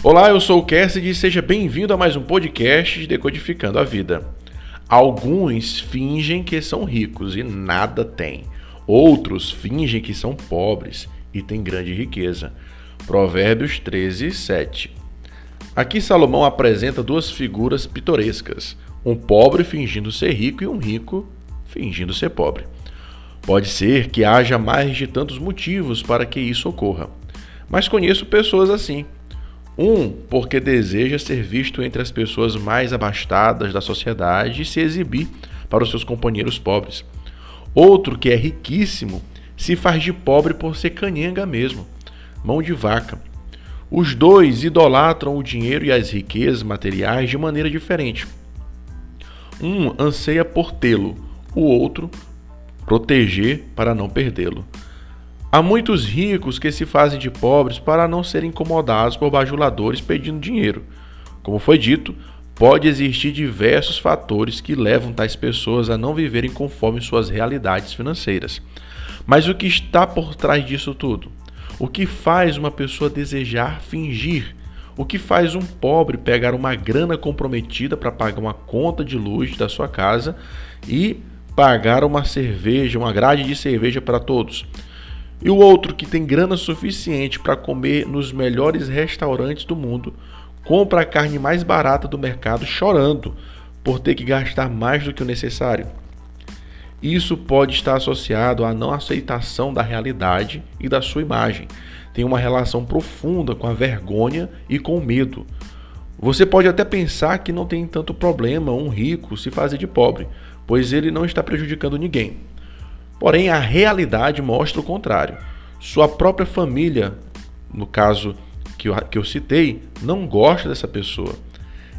Olá, eu sou o Cassidy e seja bem-vindo a mais um podcast de Decodificando a Vida. Alguns fingem que são ricos e nada têm. Outros fingem que são pobres e têm grande riqueza. Provérbios 13, 7. Aqui Salomão apresenta duas figuras pitorescas: um pobre fingindo ser rico e um rico fingindo ser pobre. Pode ser que haja mais de tantos motivos para que isso ocorra, mas conheço pessoas assim um, porque deseja ser visto entre as pessoas mais abastadas da sociedade e se exibir para os seus companheiros pobres. Outro, que é riquíssimo, se faz de pobre por ser canhenga mesmo, mão de vaca. Os dois idolatram o dinheiro e as riquezas materiais de maneira diferente. Um anseia por tê-lo, o outro proteger para não perdê-lo. Há muitos ricos que se fazem de pobres para não serem incomodados por bajuladores pedindo dinheiro. Como foi dito, pode existir diversos fatores que levam tais pessoas a não viverem conforme suas realidades financeiras. Mas o que está por trás disso tudo? O que faz uma pessoa desejar fingir? O que faz um pobre pegar uma grana comprometida para pagar uma conta de luz da sua casa e pagar uma cerveja, uma grade de cerveja para todos? E o outro que tem grana suficiente para comer nos melhores restaurantes do mundo, compra a carne mais barata do mercado chorando por ter que gastar mais do que o necessário. Isso pode estar associado à não aceitação da realidade e da sua imagem. Tem uma relação profunda com a vergonha e com o medo. Você pode até pensar que não tem tanto problema um rico se fazer de pobre, pois ele não está prejudicando ninguém. Porém, a realidade mostra o contrário. Sua própria família, no caso que eu, que eu citei, não gosta dessa pessoa.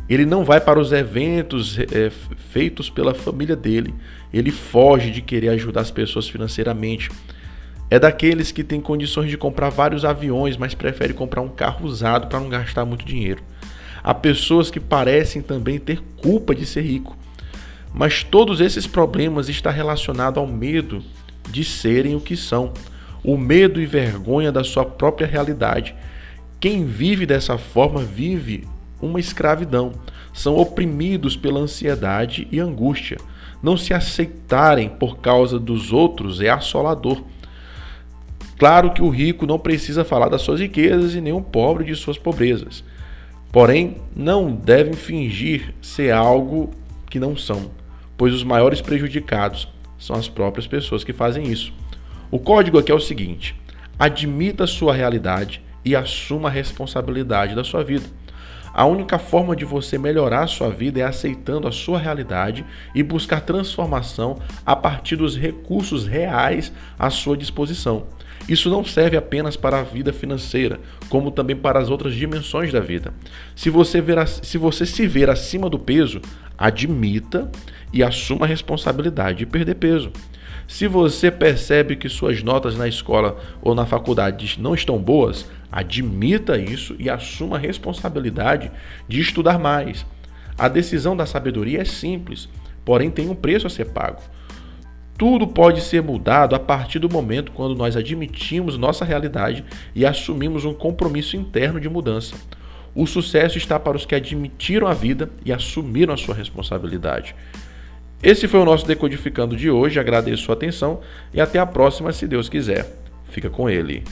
Ele não vai para os eventos é, feitos pela família dele. Ele foge de querer ajudar as pessoas financeiramente. É daqueles que têm condições de comprar vários aviões, mas prefere comprar um carro usado para não gastar muito dinheiro. Há pessoas que parecem também ter culpa de ser rico. Mas todos esses problemas estão relacionados ao medo de serem o que são, o medo e vergonha da sua própria realidade. Quem vive dessa forma vive uma escravidão, são oprimidos pela ansiedade e angústia. Não se aceitarem por causa dos outros é assolador. Claro que o rico não precisa falar das suas riquezas e nem o pobre de suas pobrezas. Porém, não devem fingir ser algo que não são pois os maiores prejudicados são as próprias pessoas que fazem isso. O código aqui é o seguinte: admita sua realidade e assuma a responsabilidade da sua vida. A única forma de você melhorar a sua vida é aceitando a sua realidade e buscar transformação a partir dos recursos reais à sua disposição. Isso não serve apenas para a vida financeira, como também para as outras dimensões da vida. Se você, ver, se, você se ver acima do peso, admita e assuma a responsabilidade de perder peso. Se você percebe que suas notas na escola ou na faculdade não estão boas, admita isso e assuma a responsabilidade de estudar mais. A decisão da sabedoria é simples, porém tem um preço a ser pago. Tudo pode ser mudado a partir do momento quando nós admitimos nossa realidade e assumimos um compromisso interno de mudança. O sucesso está para os que admitiram a vida e assumiram a sua responsabilidade. Esse foi o nosso Decodificando de hoje. Agradeço sua atenção e até a próxima, se Deus quiser. Fica com ele.